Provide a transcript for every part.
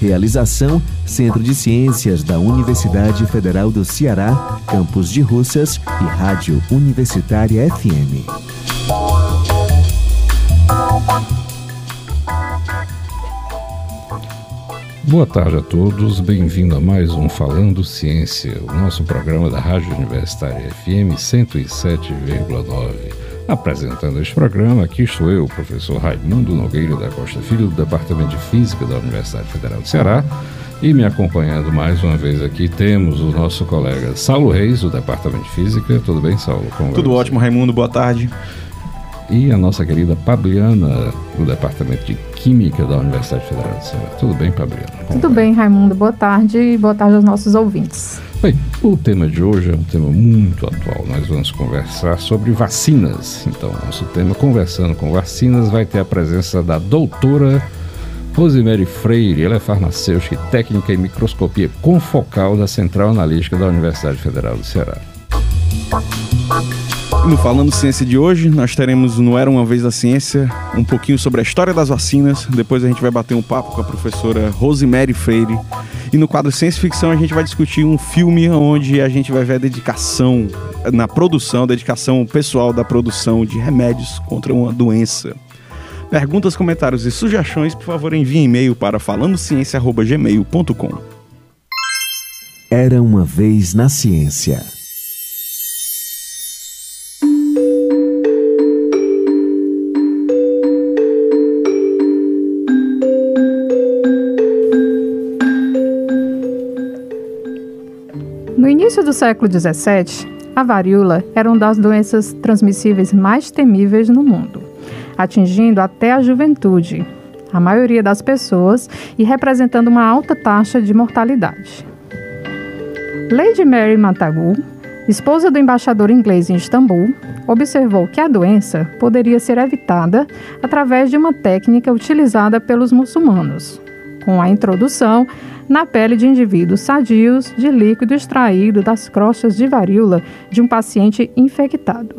Realização: Centro de Ciências da Universidade Federal do Ceará, Campus de Russas e Rádio Universitária FM. Boa tarde a todos, bem-vindo a mais um Falando Ciência, o nosso programa da Rádio Universitária FM 107,9. Apresentando este programa, aqui estou eu, o professor Raimundo Nogueira da Costa Filho, do Departamento de Física da Universidade Federal do Ceará, e me acompanhando mais uma vez aqui temos o nosso colega Saulo Reis, do Departamento de Física. Tudo bem, Saulo? Tudo ótimo, Raimundo, boa tarde e a nossa querida Pabliana, do Departamento de Química da Universidade Federal do Ceará. Tudo bem, Pabliana? Como Tudo vai? bem, Raimundo. Boa tarde e boa tarde aos nossos ouvintes. Bem, o tema de hoje é um tema muito atual. Nós vamos conversar sobre vacinas. Então, nosso tema Conversando com Vacinas vai ter a presença da doutora Rosemary Freire. Ela é farmacêutica e técnica em microscopia confocal da Central Analítica da Universidade Federal do Ceará. No Falando Ciência de hoje, nós teremos no Era Uma Vez a Ciência um pouquinho sobre a história das vacinas. Depois a gente vai bater um papo com a professora Rosemary Freire. E no quadro Ciência e Ficção a gente vai discutir um filme onde a gente vai ver a dedicação na produção, dedicação pessoal da produção de remédios contra uma doença. Perguntas, comentários e sugestões, por favor, envie e-mail para falandociência.gmail.com. Era uma vez na ciência. Início do século XVII, a varíola era uma das doenças transmissíveis mais temíveis no mundo, atingindo até a juventude, a maioria das pessoas, e representando uma alta taxa de mortalidade. Lady Mary Montagu, esposa do embaixador inglês em Istambul, observou que a doença poderia ser evitada através de uma técnica utilizada pelos muçulmanos, com a introdução na pele de indivíduos sadios de líquido extraído das crostas de varíola de um paciente infectado.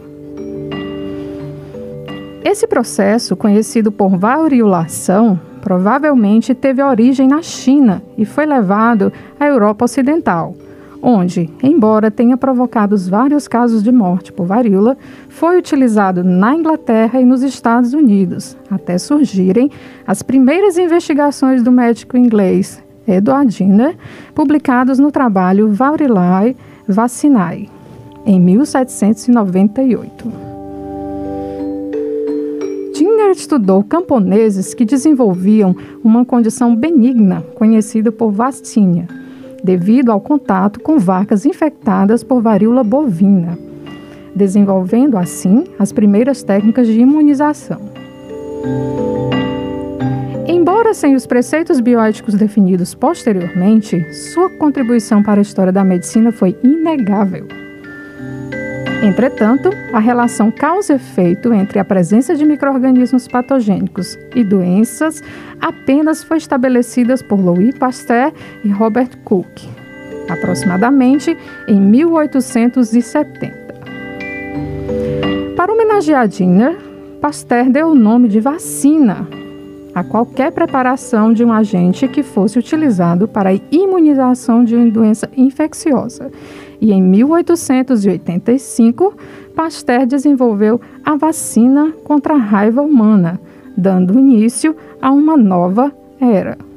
Esse processo, conhecido por variolação, provavelmente teve origem na China e foi levado à Europa Ocidental, onde, embora tenha provocado vários casos de morte por varíola, foi utilizado na Inglaterra e nos Estados Unidos, até surgirem as primeiras investigações do médico inglês Edward Jenner, publicados no trabalho Vaurilae Vaccinae, em 1798. Jenner estudou camponeses que desenvolviam uma condição benigna conhecida por vastínia, devido ao contato com vacas infectadas por varíola bovina, desenvolvendo assim as primeiras técnicas de imunização. Embora sem os preceitos bioéticos definidos posteriormente, sua contribuição para a história da medicina foi inegável. Entretanto, a relação causa-efeito entre a presença de microrganismos patogênicos e doenças apenas foi estabelecida por Louis Pasteur e Robert Cook, aproximadamente em 1870. Para homenagear Jenner, Pasteur deu o nome de vacina a qualquer preparação de um agente que fosse utilizado para a imunização de uma doença infecciosa. E em 1885, Pasteur desenvolveu a vacina contra a raiva humana, dando início a uma nova era.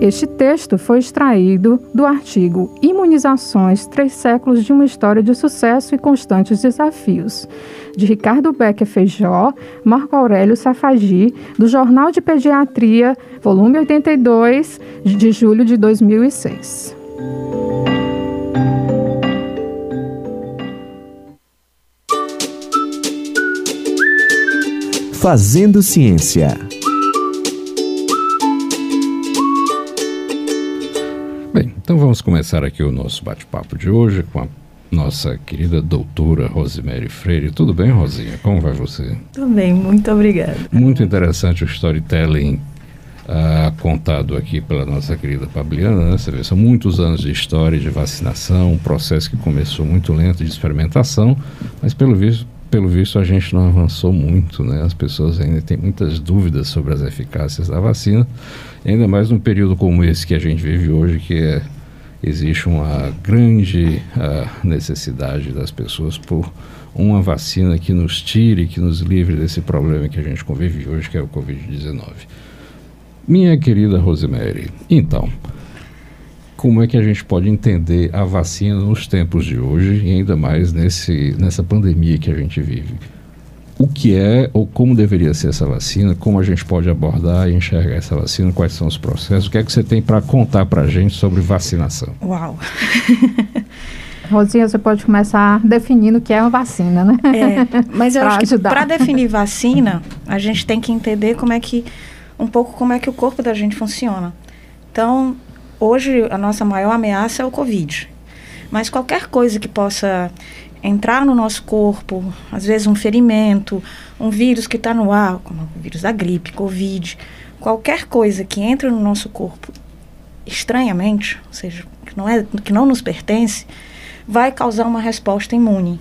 Este texto foi extraído do artigo Imunizações: Três Séculos de uma História de Sucesso e Constantes Desafios, de Ricardo Becker Feijó, Marco Aurélio Safagi, do Jornal de Pediatria, volume 82, de julho de 2006. Fazendo Ciência. Então vamos começar aqui o nosso bate-papo de hoje com a nossa querida doutora Rosemary Freire. Tudo bem, Rosinha? Como vai você? Tudo bem, muito obrigada. Muito interessante o storytelling uh, contado aqui pela nossa querida Fabiana. Né? Você vê, são muitos anos de história de vacinação, um processo que começou muito lento de experimentação, mas pelo visto, pelo visto a gente não avançou muito, né? As pessoas ainda têm muitas dúvidas sobre as eficácias da vacina, ainda mais num período como esse que a gente vive hoje, que é existe uma grande uh, necessidade das pessoas por uma vacina que nos tire, que nos livre desse problema que a gente convive hoje, que é o Covid-19. Minha querida Rosemary, então, como é que a gente pode entender a vacina nos tempos de hoje e ainda mais nesse, nessa pandemia que a gente vive? O que é ou como deveria ser essa vacina, como a gente pode abordar e enxergar essa vacina, quais são os processos, o que é que você tem para contar para a gente sobre vacinação? Uau! Rosinha, você pode começar definindo o que é uma vacina, né? É, mas eu acho que para definir vacina, a gente tem que entender como é que, um pouco como é que o corpo da gente funciona. Então, hoje a nossa maior ameaça é o Covid. Mas qualquer coisa que possa entrar no nosso corpo, às vezes um ferimento, um vírus que está no ar, como o vírus da gripe, Covid, qualquer coisa que entra no nosso corpo estranhamente, ou seja, que não, é, que não nos pertence, vai causar uma resposta imune.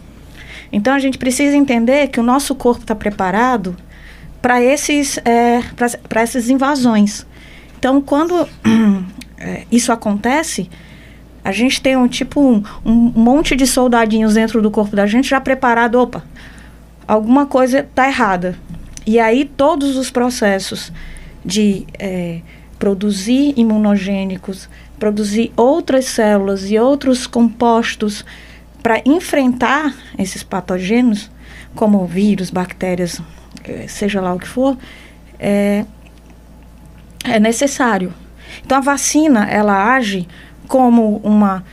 Então a gente precisa entender que o nosso corpo está preparado para esses é, para essas invasões. Então quando é, isso acontece, a gente tem um tipo um, um monte de soldadinhos dentro do corpo da gente já preparado, opa, alguma coisa está errada. E aí todos os processos de é, produzir imunogênicos, produzir outras células e outros compostos para enfrentar esses patogênios, como vírus, bactérias, é, seja lá o que for, é, é necessário. Então a vacina ela age como uma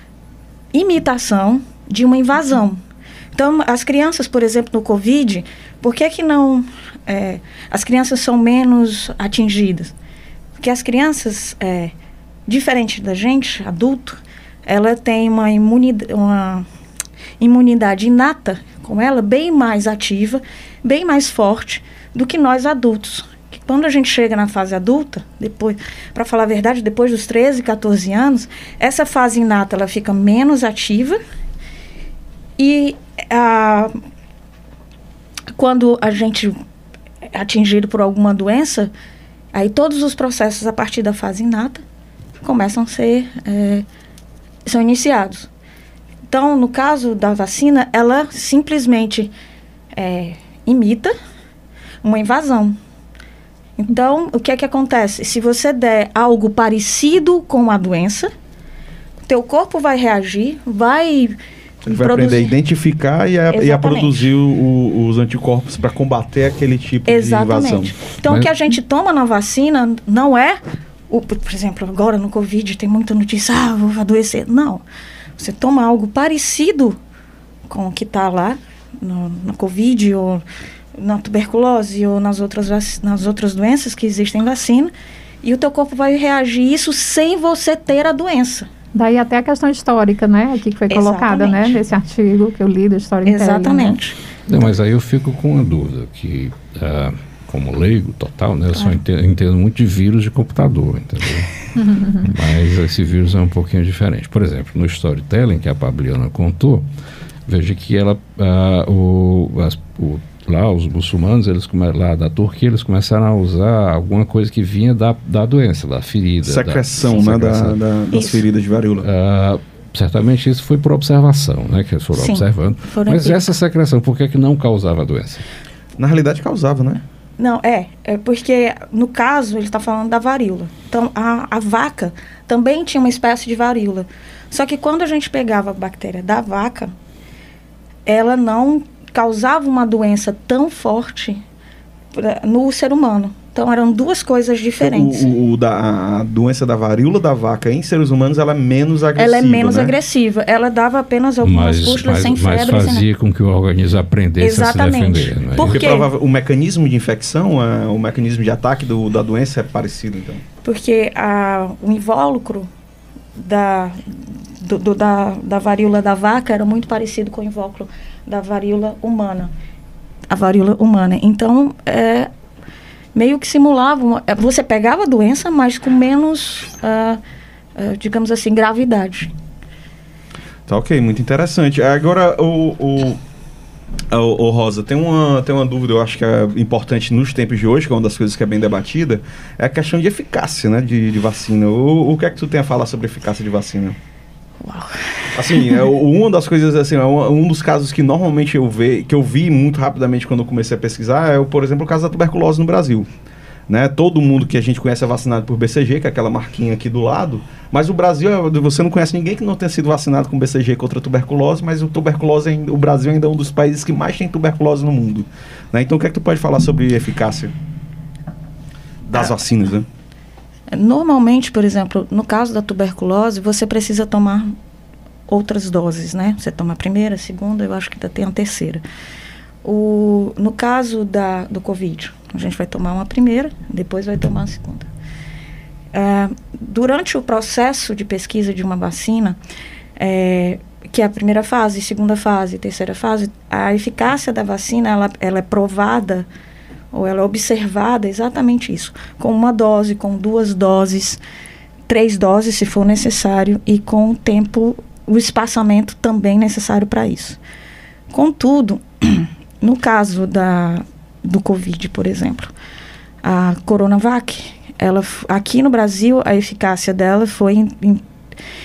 imitação de uma invasão. Então, as crianças, por exemplo, no Covid, por que, que não. É, as crianças são menos atingidas? Porque as crianças, é, diferente da gente, adulto, ela tem uma imunidade, uma imunidade inata com ela bem mais ativa, bem mais forte do que nós adultos quando a gente chega na fase adulta, depois, para falar a verdade, depois dos 13, 14 anos, essa fase inata ela fica menos ativa e a, quando a gente é atingido por alguma doença, aí todos os processos a partir da fase inata começam a ser é, são iniciados. Então, no caso da vacina, ela simplesmente é, imita uma invasão. Então, o que é que acontece? Se você der algo parecido com a doença, teu corpo vai reagir, vai ele vai produzir. aprender a identificar e a, e a produzir o, os anticorpos para combater aquele tipo Exatamente. de invasão. Então, Mas... o que a gente toma na vacina não é, o, por exemplo, agora no Covid tem muita notícia, ah, vou adoecer. Não. Você toma algo parecido com o que está lá no, no Covid ou na tuberculose ou nas outras, nas outras doenças que existem vacina, e o teu corpo vai reagir isso sem você ter a doença. Daí até a questão histórica, né? Aqui que foi Exatamente. colocada, né? Nesse artigo que eu li da história Exatamente. Né? Não, mas aí eu fico com uma dúvida, que uh, como leigo total, né? Eu só entendo, entendo, muito de vírus de computador, entendeu? mas esse vírus é um pouquinho diferente. Por exemplo, no storytelling que a Fabiana contou, veja que ela, uh, o, as, o lá os muçulmanos, eles lá da Turquia, eles começaram a usar alguma coisa que vinha da, da doença, da ferida. Secreção, da, né. Da, da, das feridas de varíola. Uh, certamente isso foi por observação, né, que eles foram Sim, observando. Foram Mas aqui. essa secreção, por que, que não causava a doença? Na realidade causava, né? Não, é, é porque no caso ele está falando da varíola. Então a, a vaca também tinha uma espécie de varíola. Só que quando a gente pegava a bactéria da vaca, ela não causava uma doença tão forte no ser humano. Então eram duas coisas diferentes. O, o, da, a doença da varíola da vaca em seres humanos ela é menos agressiva. Ela é menos né? agressiva. Ela dava apenas algumas pústulas sem febre. Mas fazia sem... com que o organismo aprendesse Exatamente. a se defender. Né? Por Porque o mecanismo de infecção, a, o mecanismo de ataque do, da doença é parecido, então. Porque a, o invólucro da, do, do, da, da varíola da vaca era muito parecido com o invólucro da varíola humana. A varíola humana. Então, é, meio que simulava. Uma, é, você pegava a doença, mas com menos, uh, uh, digamos assim, gravidade. Tá ok, muito interessante. Agora, o, o, Rosa, tem uma, tem uma dúvida, eu acho que é importante nos tempos de hoje, que é uma das coisas que é bem debatida, é a questão de eficácia né, de, de vacina. O, o que é que tu tem a falar sobre eficácia de vacina? Uau. Assim, é, uma das coisas, assim, é um dos casos que normalmente eu, ve, que eu vi muito rapidamente quando eu comecei a pesquisar é, por exemplo, o caso da tuberculose no Brasil. Né? Todo mundo que a gente conhece é vacinado por BCG, que é aquela marquinha aqui do lado. Mas o Brasil, você não conhece ninguém que não tenha sido vacinado com BCG contra a tuberculose, mas o tuberculose, o Brasil ainda é um dos países que mais tem tuberculose no mundo. Né? Então, o que é que tu pode falar sobre eficácia das ah. vacinas, né? Normalmente, por exemplo, no caso da tuberculose, você precisa tomar outras doses, né? Você toma a primeira, a segunda, eu acho que ainda tem a terceira. O, no caso da, do Covid, a gente vai tomar uma primeira, depois vai tomar a segunda. Uh, durante o processo de pesquisa de uma vacina, é, que é a primeira fase, segunda fase, terceira fase, a eficácia da vacina ela, ela é provada ou ela é observada exatamente isso, com uma dose, com duas doses, três doses se for necessário e com o tempo, o espaçamento também necessário para isso. Contudo, no caso da, do Covid, por exemplo, a Coronavac, ela, aqui no Brasil, a eficácia dela foi em, em,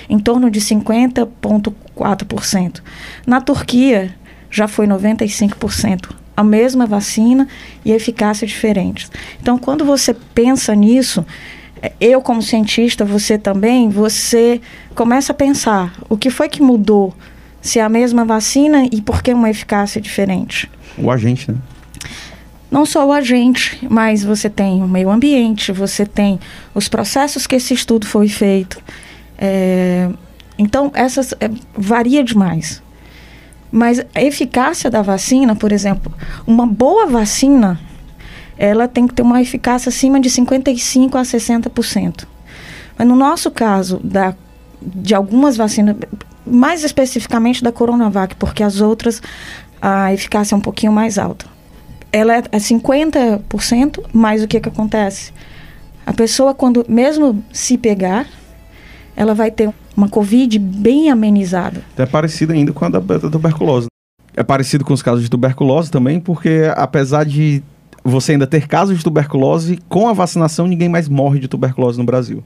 em torno de 50,4%. Na Turquia, já foi 95% a mesma vacina e eficácia diferentes. Então, quando você pensa nisso, é, eu como cientista, você também, você começa a pensar o que foi que mudou, se é a mesma vacina e por que uma eficácia diferente. O agente, né? Não só o agente, mas você tem o meio ambiente, você tem os processos que esse estudo foi feito. É, então, essas é, varia demais. Mas a eficácia da vacina, por exemplo, uma boa vacina, ela tem que ter uma eficácia acima de 55 a 60%. Mas no nosso caso, da, de algumas vacinas, mais especificamente da Coronavac, porque as outras a eficácia é um pouquinho mais alta. Ela é 50%, mas o que, que acontece? A pessoa, quando mesmo se pegar, ela vai ter uma Covid bem amenizada. É parecida ainda com a da, da tuberculose. É parecido com os casos de tuberculose também, porque apesar de você ainda ter casos de tuberculose, com a vacinação ninguém mais morre de tuberculose no Brasil.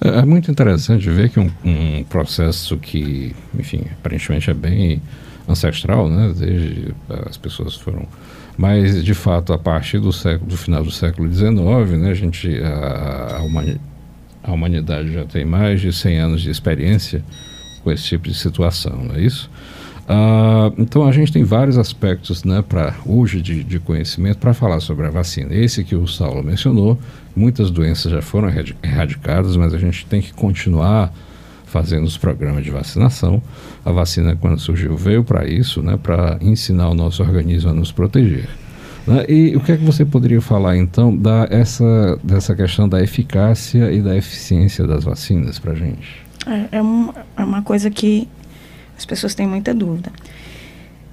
É, é muito interessante ver que um, um, processo que, enfim, aparentemente é bem ancestral, né? Desde as pessoas foram, mas de fato a partir do século, do final do século XIX, né? A gente a, a, a humanidade já tem mais de 100 anos de experiência com esse tipo de situação, não é isso? Ah, então a gente tem vários aspectos né, para hoje de, de conhecimento para falar sobre a vacina. Esse que o Saulo mencionou, muitas doenças já foram erradicadas, mas a gente tem que continuar fazendo os programas de vacinação. A vacina, quando surgiu, veio para isso, né, para ensinar o nosso organismo a nos proteger. Né? E o que é que você poderia falar, então, da, essa, dessa questão da eficácia e da eficiência das vacinas para a gente? É, é, um, é uma coisa que as pessoas têm muita dúvida.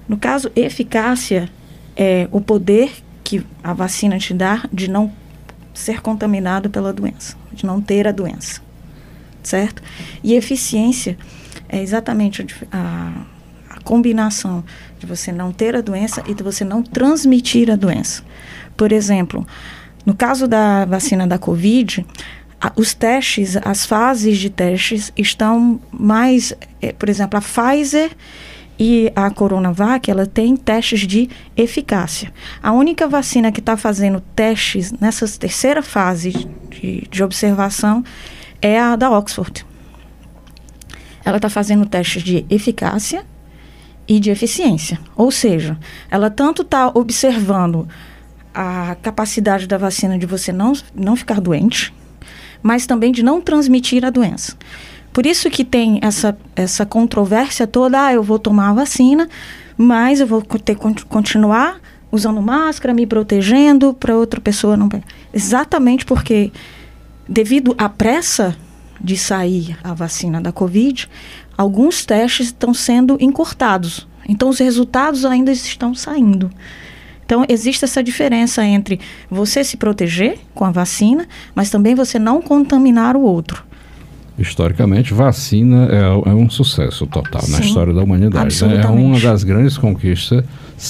No caso, eficácia é o poder que a vacina te dá de não ser contaminado pela doença, de não ter a doença, certo? E eficiência é exatamente a, a combinação de você não ter a doença e de você não transmitir a doença. Por exemplo, no caso da vacina da Covid, a, os testes, as fases de testes estão mais, é, por exemplo, a Pfizer e a Coronavac, ela tem testes de eficácia. A única vacina que está fazendo testes nessa terceira fase de, de observação é a da Oxford. Ela está fazendo testes de eficácia e de eficiência. Ou seja, ela tanto está observando a capacidade da vacina de você não, não ficar doente, mas também de não transmitir a doença. Por isso que tem essa, essa controvérsia toda, ah, eu vou tomar a vacina, mas eu vou ter que continuar usando máscara, me protegendo para outra pessoa não Exatamente porque devido à pressa de sair a vacina da Covid, alguns testes estão sendo encurtados. Então, os resultados ainda estão saindo. Então, existe essa diferença entre você se proteger com a vacina, mas também você não contaminar o outro. Historicamente, vacina é, é um sucesso total Sim, na história da humanidade. Né? É uma das grandes conquistas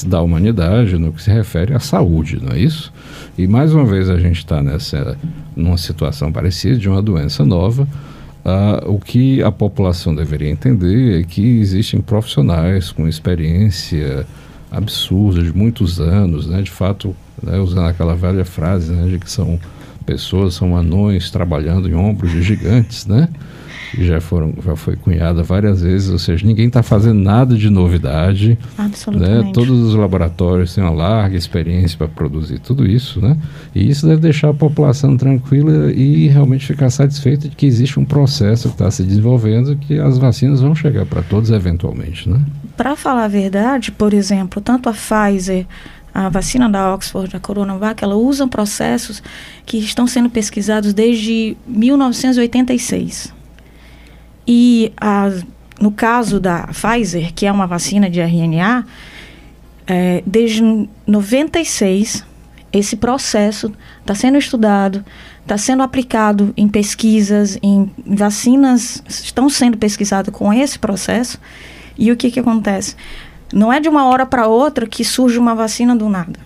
da humanidade no que se refere à saúde, não é isso? E mais uma vez a gente está nessa numa situação parecida de uma doença nova. Uh, o que a população deveria entender é que existem profissionais com experiência absurda de muitos anos, né? De fato, né, usando aquela velha frase, né, de que são pessoas, são anões trabalhando em ombros de gigantes, né? já foram já foi cunhada várias vezes, ou seja, ninguém está fazendo nada de novidade. Absolutamente. Né? Todos os laboratórios têm uma larga experiência para produzir tudo isso, né? E isso deve deixar a população tranquila e realmente ficar satisfeita de que existe um processo que está se desenvolvendo que as vacinas vão chegar para todos eventualmente, né? Para falar a verdade, por exemplo, tanto a Pfizer a vacina da Oxford, a Coronavac, ela usa processos que estão sendo pesquisados desde 1986. E a, no caso da Pfizer, que é uma vacina de RNA, é, desde 96 esse processo está sendo estudado, está sendo aplicado em pesquisas, em vacinas estão sendo pesquisadas com esse processo. E o que, que acontece? Não é de uma hora para outra que surge uma vacina do nada.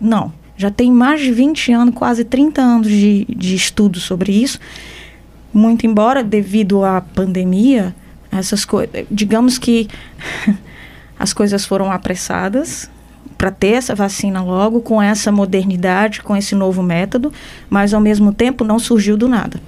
Não. Já tem mais de 20 anos, quase 30 anos de, de estudo sobre isso muito embora devido à pandemia, essas coisas, digamos que as coisas foram apressadas para ter essa vacina logo com essa modernidade, com esse novo método, mas ao mesmo tempo não surgiu do nada.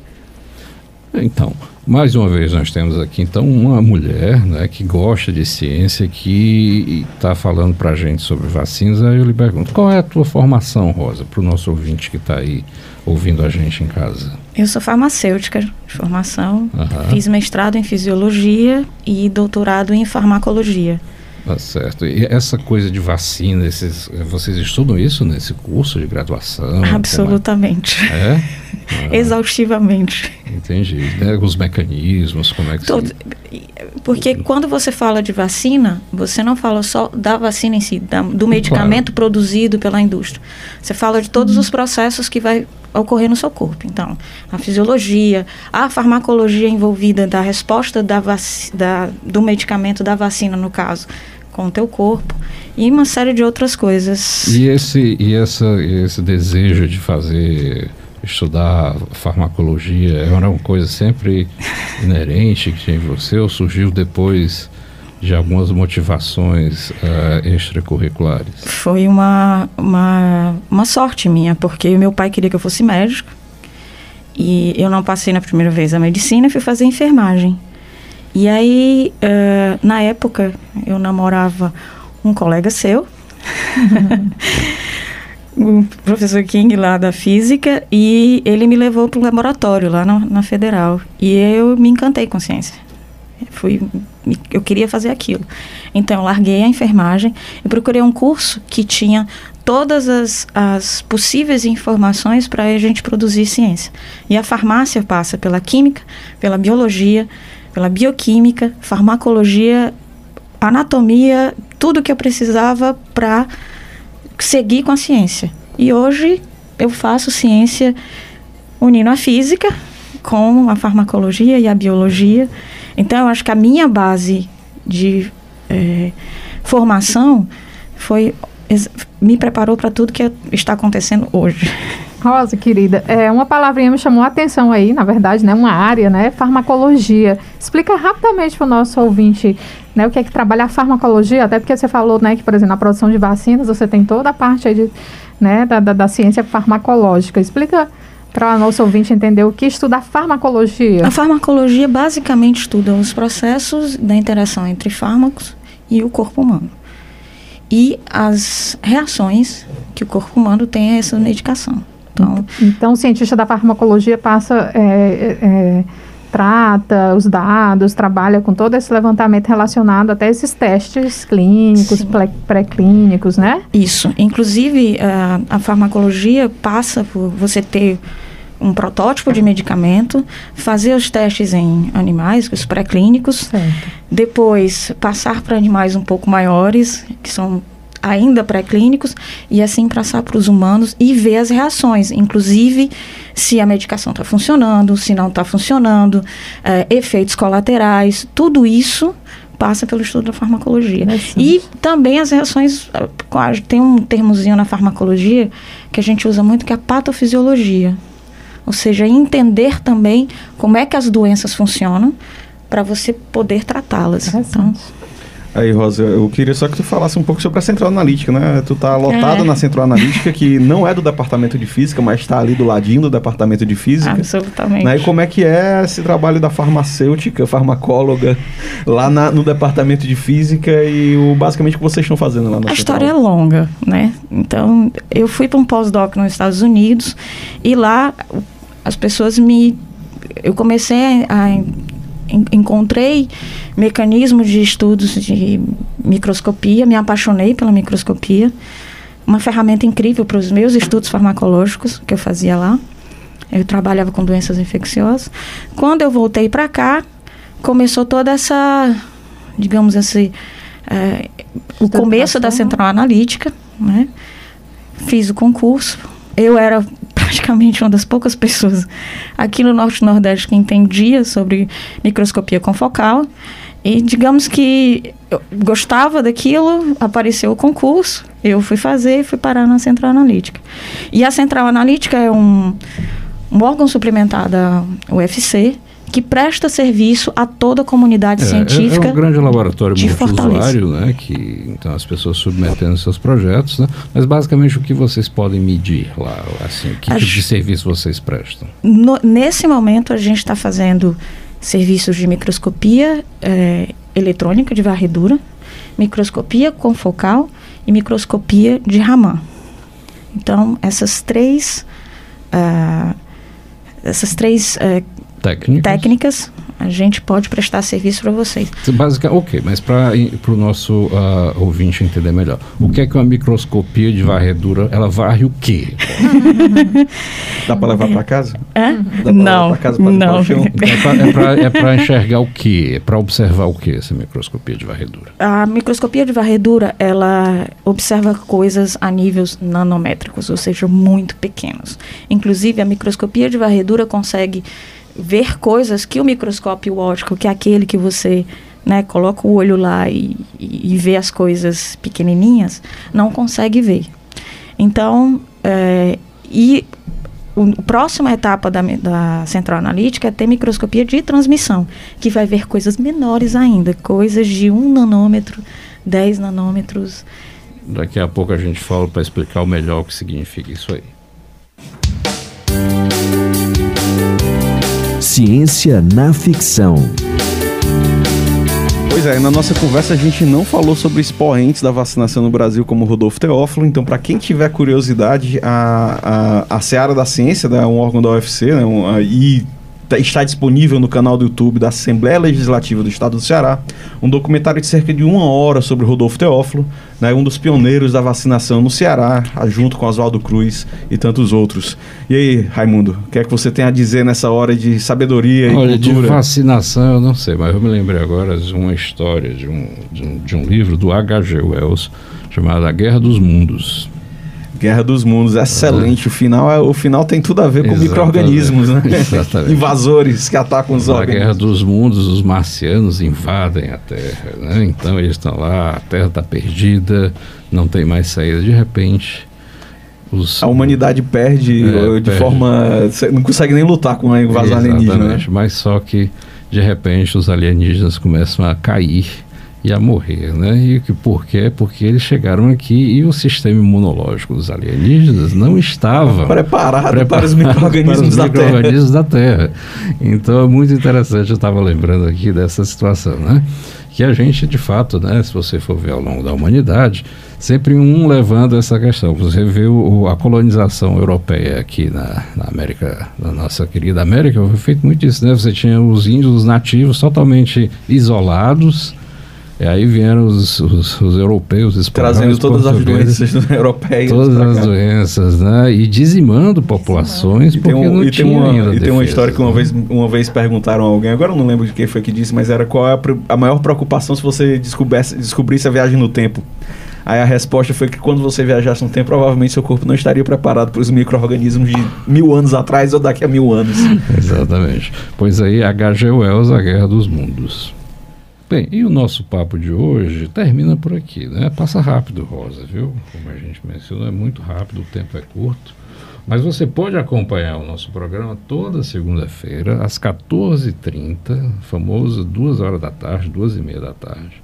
Então, mais uma vez nós temos aqui então uma mulher né, que gosta de ciência, que está falando para a gente sobre vacinas. Aí eu lhe pergunto, qual é a tua formação, Rosa, para o nosso ouvinte que está aí ouvindo a gente em casa? Eu sou farmacêutica de formação, uhum. fiz mestrado em fisiologia e doutorado em farmacologia. Tá certo. E essa coisa de vacina, esses, vocês estudam isso nesse curso de graduação? Absolutamente. É? é? Ah. Exaustivamente. Entendi. Né? Os mecanismos, como é que Todo, se... Porque quando você fala de vacina, você não fala só da vacina em si, da, do medicamento claro. produzido pela indústria. Você fala de todos uhum. os processos que vai ocorrer no seu corpo. Então, a fisiologia, a farmacologia envolvida da resposta da, da do medicamento, da vacina, no caso, com o teu corpo e uma série de outras coisas. E esse, e essa, esse desejo de fazer estudar farmacologia era uma coisa sempre inerente que tinha em você ou surgiu depois de algumas motivações uh, extracurriculares? Foi uma, uma, uma sorte minha, porque meu pai queria que eu fosse médico e eu não passei na primeira vez a medicina, fui fazer enfermagem. E aí, uh, na época, eu namorava um colega seu o professor King lá da física e ele me levou para o laboratório lá na, na, Federal e eu me encantei com ciência. Fui, eu queria fazer aquilo. Então eu larguei a enfermagem e procurei um curso que tinha todas as, as possíveis informações para a gente produzir ciência. E a farmácia passa pela química, pela biologia, pela bioquímica, farmacologia, anatomia, tudo que eu precisava para seguir com a ciência. E hoje eu faço ciência unindo a física com a farmacologia e a biologia. Então, eu acho que a minha base de é, formação foi me preparou para tudo que está acontecendo hoje. Rosa, querida, é, uma palavrinha me chamou a atenção aí, na verdade, né? Uma área, né? Farmacologia. Explica rapidamente para o nosso ouvinte né, o que é que trabalha a farmacologia, até porque você falou, né, que, por exemplo, na produção de vacinas você tem toda a parte aí de, né, da, da, da ciência farmacológica. Explica para o nosso ouvinte entender o que estuda a farmacologia. A farmacologia basicamente estuda os processos da interação entre fármacos e o corpo humano. E as reações que o corpo humano tem a essa medicação. Então, então o cientista da farmacologia passa, é, é, é, trata os dados, trabalha com todo esse levantamento relacionado até esses testes clínicos, pré-clínicos, né? Isso. Inclusive, a, a farmacologia passa por você ter um protótipo de medicamento, fazer os testes em animais, os pré-clínicos, depois passar para animais um pouco maiores, que são ainda pré-clínicos, e assim passar para os humanos e ver as reações, inclusive se a medicação está funcionando, se não está funcionando, é, efeitos colaterais, tudo isso passa pelo estudo da farmacologia. E também as reações, tem um termozinho na farmacologia que a gente usa muito que é a patofisiologia. Ou seja, entender também como é que as doenças funcionam para você poder tratá-las. Então, Aí, Rosa, eu queria só que tu falasse um pouco sobre a central analítica, né? Tu tá lotado é. na central analítica, que não é do departamento de física, mas está ali do ladinho do departamento de física. Absolutamente. Né? E como é que é esse trabalho da farmacêutica, farmacóloga, lá na, no departamento de física e o, basicamente o que vocês estão fazendo lá na A central? história é longa, né? Então, eu fui para um pós-doc nos Estados Unidos e lá as pessoas me... Eu comecei a encontrei mecanismos de estudos de microscopia, me apaixonei pela microscopia, uma ferramenta incrível para os meus estudos farmacológicos que eu fazia lá. Eu trabalhava com doenças infecciosas. Quando eu voltei para cá, começou toda essa, digamos assim, é, o começo da central analítica, né? Fiz o concurso. Eu era praticamente uma das poucas pessoas aqui no Norte Nordeste que entendia sobre microscopia confocal. E digamos que eu gostava daquilo, apareceu o concurso, eu fui fazer e fui parar na Central Analítica. E a Central Analítica é um, um órgão suplementar da UFC, que presta serviço a toda a comunidade é, científica. É um grande laboratório multiusuário, né? Que então as pessoas submetendo seus projetos, né? Mas basicamente o que vocês podem medir lá, assim, que tipo de serviço vocês prestam? No, nesse momento a gente está fazendo serviços de microscopia é, eletrônica de varredura, microscopia confocal e microscopia de Raman. Então essas três uh, essas três uh, técnicas. técnicas, a gente pode prestar serviço para vocês. Básica, ok, mas para o nosso uh, ouvinte entender melhor, o que é que uma microscopia de varredura, ela varre o quê? Dá para levar para casa? É? Dá não, casa não. É para é enxergar o quê? É para observar o quê essa microscopia de varredura? A microscopia de varredura, ela observa coisas a níveis nanométricos, ou seja, muito pequenos. Inclusive, a microscopia de varredura consegue ver coisas que o microscópio óptico, que é aquele que você né, coloca o olho lá e, e, e vê as coisas pequenininhas, não consegue ver. Então, é, e a próxima etapa da, da central analítica é ter microscopia de transmissão, que vai ver coisas menores ainda, coisas de 1 nanômetro, 10 nanômetros. Daqui a pouco a gente fala para explicar o melhor o que significa isso aí. Ciência na ficção. Pois é, na nossa conversa a gente não falou sobre expoentes da vacinação no Brasil como Rodolfo Teófilo, então para quem tiver curiosidade, a, a, a Seara da Ciência, né, um órgão da UFC, né, um, a, e está disponível no canal do YouTube da Assembleia Legislativa do Estado do Ceará, um documentário de cerca de uma hora sobre Rodolfo Teófilo, né, um dos pioneiros da vacinação no Ceará, junto com Oswaldo Cruz e tantos outros. E aí, Raimundo, o que é que você tem a dizer nessa hora de sabedoria Olha, e cultura? de vacinação eu não sei, mas eu me lembrei agora de uma história de um, de um, de um livro do H.G. Wells chamado A Guerra dos Mundos. Guerra dos Mundos, excelente. O final é, o final tem tudo a ver com micro-organismos, né? Exatamente. Invasores que atacam os órgãos. Na Guerra dos Mundos, os marcianos invadem a Terra, né? Então eles estão lá, a Terra está perdida, não tem mais saída. De repente, os, a humanidade perde é, de perde. forma. não consegue nem lutar com a invasão alienígena. Né? Mas só que, de repente, os alienígenas começam a cair ia morrer, né? E que por quê? Porque eles chegaram aqui e o sistema imunológico dos alienígenas não estava preparado, preparado para os micro-organismos da, micro da, Terra. Então é muito interessante, eu estava lembrando aqui dessa situação, né? Que a gente, de fato, né, se você for ver ao longo da humanidade, sempre um levando essa questão. Você vê o, a colonização europeia aqui na, na, América, na nossa querida América, foi feito muito isso, né? Você tinha os índios nativos totalmente isolados, E aí vieram os, os, os europeus Trazendo todas as doenças europeias. Todas as doenças, né? E dizimando populações e porque um, não e tinha tem uma, ainda E tem uma história que uma vez, uma vez perguntaram a alguém, agora eu não lembro de quem foi que disse, mas era qual é a, a maior preocupação se você descobrisse, descobrisse a viagem no tempo. Aí a resposta foi que quando você viajasse no tempo, provavelmente seu corpo não estaria preparado para os micro-organismos de mil anos atrás ou daqui a mil anos. Exatamente. Pois aí, H.G. Wells, A Guerra dos Mundos. Bem, e o nosso papo de hoje termina por aqui, né? Passa rápido, Rosa, viu? Como a gente mencionou, é muito rápido, o tempo é curto. Mas você pode acompanhar o nosso programa toda segunda-feira, às 14h30, famoso duas horas da tarde, duas e meia da tarde,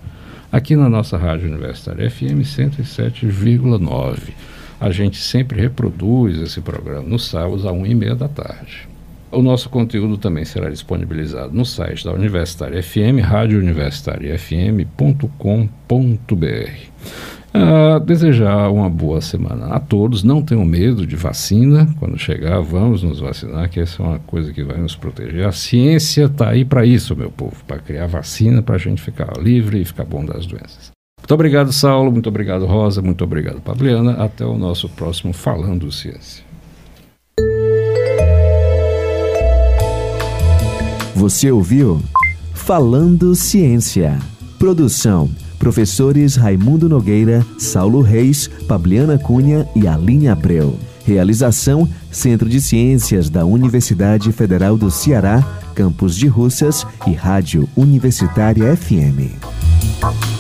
aqui na nossa Rádio Universitária FM 107,9. A gente sempre reproduz esse programa nos sábados, às 1 e meia da tarde. O nosso conteúdo também será disponibilizado no site da Universitária FM, radiouniversitariafm.com.br. Ah, desejar uma boa semana a todos. Não tenham medo de vacina. Quando chegar, vamos nos vacinar, que essa é uma coisa que vai nos proteger. A ciência está aí para isso, meu povo, para criar vacina, para a gente ficar livre e ficar bom das doenças. Muito obrigado, Saulo. Muito obrigado, Rosa. Muito obrigado, Fabiana. Até o nosso próximo Falando Ciência. Você ouviu? Falando Ciência. Produção: professores Raimundo Nogueira, Saulo Reis, Pabliana Cunha e Aline Abreu. Realização: Centro de Ciências da Universidade Federal do Ceará, Campus de Russas e Rádio Universitária FM.